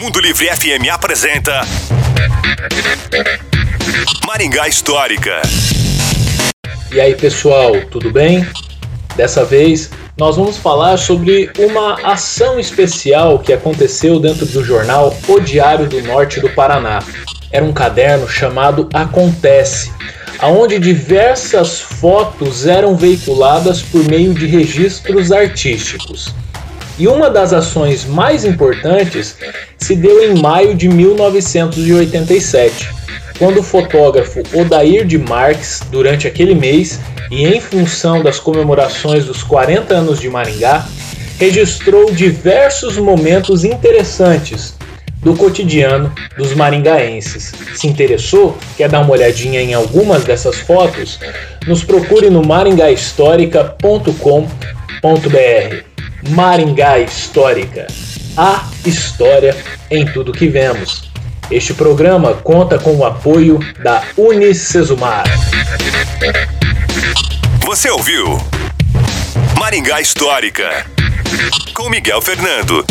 Mundo Livre FM apresenta Maringá Histórica. E aí pessoal, tudo bem? Dessa vez nós vamos falar sobre uma ação especial que aconteceu dentro do jornal O Diário do Norte do Paraná. Era um caderno chamado Acontece, aonde diversas fotos eram veiculadas por meio de registros artísticos. E uma das ações mais importantes se deu em maio de 1987, quando o fotógrafo Odair de Marques, durante aquele mês e em função das comemorações dos 40 anos de Maringá, registrou diversos momentos interessantes do cotidiano dos maringaenses. Se interessou? Quer dar uma olhadinha em algumas dessas fotos? Nos procure no maringahistórica.com.br. Maringá Histórica. A história em tudo que vemos. Este programa conta com o apoio da Unicesumar. Você ouviu Maringá Histórica com Miguel Fernando.